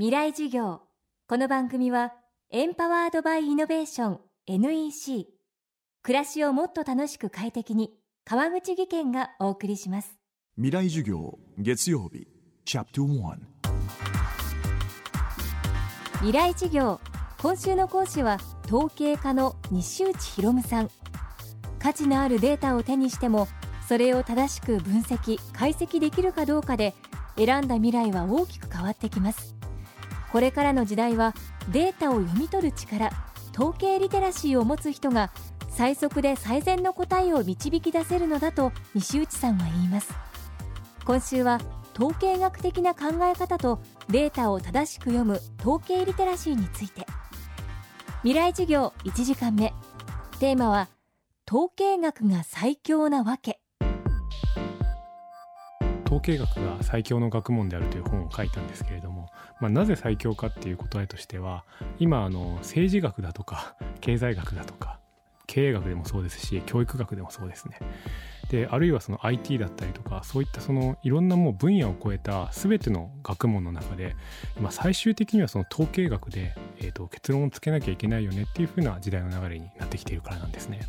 未来授業。この番組はエンパワードバイイノベーション NEC 暮らしをもっと楽しく快適に川口義賢がお送りします。未来授業月曜日チャプト1未来授業今週の講師は統計家の西内博夢さん。価値のあるデータを手にしてもそれを正しく分析解析できるかどうかで選んだ未来は大きく変わってきますこれからの時代はデータを読み取る力統計リテラシーを持つ人が最速で最善の答えを導き出せるのだと西内さんは言います。今週は統計学的な考え方とデータを正しく読む統計リテラシーについて。未来授業1時間目。テーマは統計学が最強なわけ。統計学が最強の学問であるという本を書いたんですけれども、まあ、なぜ最強かっていう答えとしては今あの政治学だとか経済学だとか経営学でもそうですし教育学でもそうですねであるいはその IT だったりとかそういったそのいろんなもう分野を超えた全ての学問の中で今最終的にはその統計学で、えー、と結論をつけなきゃいけないよねっていう風な時代の流れになってきているからなんですね。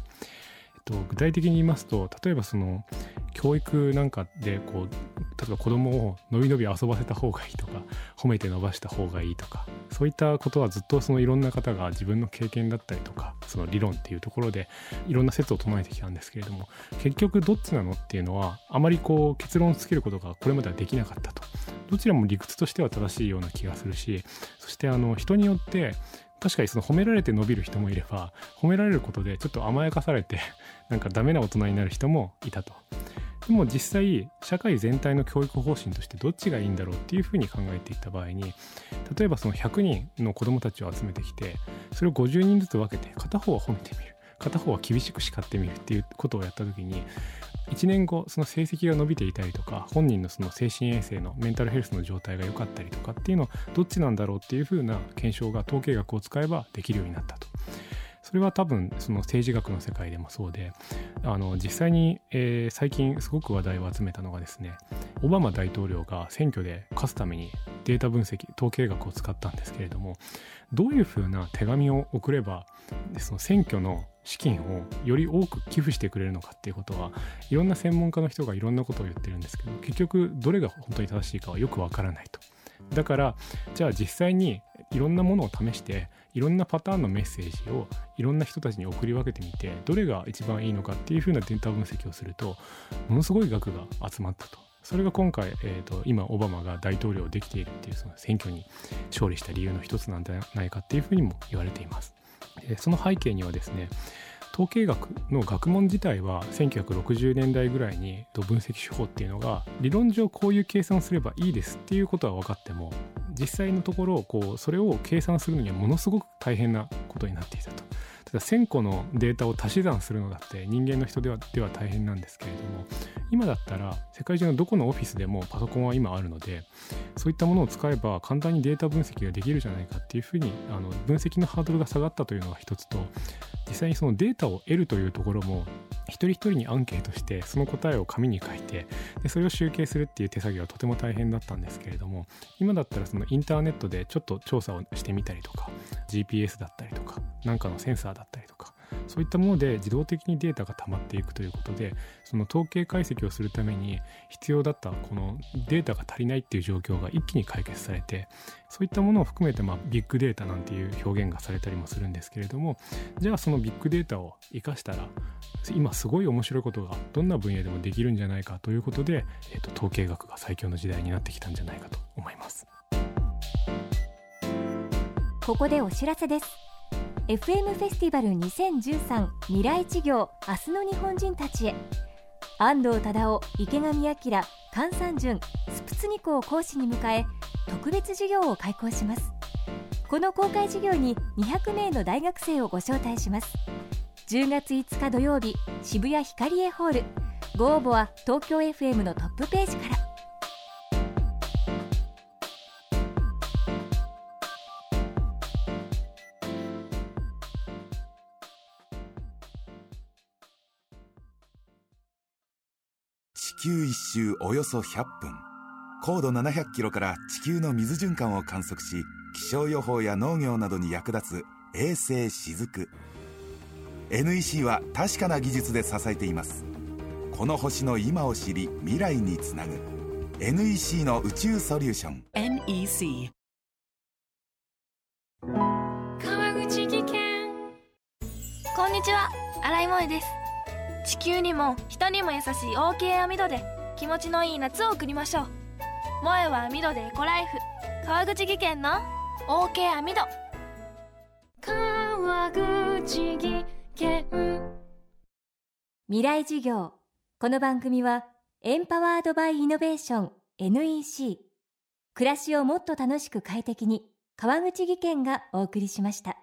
と、具体的に言いますと例えばその教育なんかでこう例えば子供をのびのび遊ばせた方がいいとか褒めて伸ばした方がいいとかそういったことはずっとそのいろんな方が自分の経験だったりとかその理論っていうところでいろんな説を唱えてきたんですけれども結局どっちなのっていうのはあまりこう結論をつけることがこれまではできなかったと。どちらも理屈としては正しいような気がするしそしてあの人によって確かにその褒められて伸びる人もいれば褒められることでちょっと甘やかされて なんかダメな大人になる人もいたと。でも実際社会全体の教育方針としてどっちがいいんだろうっていうふうに考えていった場合に例えばその100人の子どもたちを集めてきてそれを50人ずつ分けて片方を褒めてみる片方は厳しく叱ってみるっていうことをやった時に1年後その成績が伸びていたりとか本人のその精神衛生のメンタルヘルスの状態が良かったりとかっていうのはどっちなんだろうっていうふうな検証が統計学を使えばできるようになったと。それは多分その政治学の世界でもそうであの実際に、えー、最近すごく話題を集めたのがですねオバマ大統領が選挙で勝つためにデータ分析統計学を使ったんですけれどもどういうふうな手紙を送ればその選挙の資金をより多く寄付してくれるのかっていうことはいろんな専門家の人がいろんなことを言ってるんですけど結局どれが本当に正しいかはよくわからないと。だからじゃあ実際にいろんなものを試していろんなパターンのメッセージをいろんな人たちに送り分けてみてどれが一番いいのかっていうふうなデータ分析をするとものすごい額が集まったと。それが今回、えーと、今オバマが大統領できているっていうその選挙に勝利した理由の一つなんじゃないかっていうふうにも言われています。その背景にはですね統計学の学問自体は1960年代ぐらいに分析手法っていうのが理論上こういう計算をすればいいですっていうことは分かっても実際のところこうそれを計算するのにはものすごく大変なことになっていたと。ただ1000個のデータを足し算するのだって人間の人ではでは大変なんですけれども今だったら世界中のどこのオフィスでもパソコンは今あるのでそういったものを使えば簡単にデータ分析ができるじゃないかっていうふうにあの分析のハードルが下がったというのが一つと実際にそのデータを得るというところも一人一人にアンケートしてその答えを紙に書いてでそれを集計するっていう手作業はとても大変だったんですけれども今だったらそのインターネットでちょっと調査をしてみたりとか GPS だったりとかなんかのセンサーだったりそういったもので自動的にデータが溜まっていくということでその統計解析をするために必要だったこのデータが足りないっていう状況が一気に解決されてそういったものを含めて、まあ、ビッグデータなんていう表現がされたりもするんですけれどもじゃあそのビッグデータを生かしたら今すごい面白いことがどんな分野でもできるんじゃないかということで、えーと、統計学が最強の時代になってきたんじゃないかと思います。ここでお知らせです。FM フェスティバル2013未来事業明日の日本人たちへ。安藤忠雄池上彰菅三淳スプツニコを講師に迎え特別授業を開講します。この公開授業に200名の大学生をご招待します。10月5日土曜日渋谷ヒカリエホール。ご応募は東京 FM のトップページから。球一周およそ100分。高度700キロから地球の水循環を観測し気象予報や農業などに役立つ衛星しずく。NEC は確かな技術で支えています。この星の今を知り未来につなぐ。NEC の宇宙ソリューション。NEC 川口技研。こんにちは。新井萌です地球にも人にも優しい OK 網戸で気持ちのいい夏を送りましょう。萌えは網戸でエコライフ。川口技研の OK 網戸川口技研。未来授業。この番組はエンパワードバイイノベーション NEC 暮らしをもっと楽しく快適に川口義賢がお送りしました。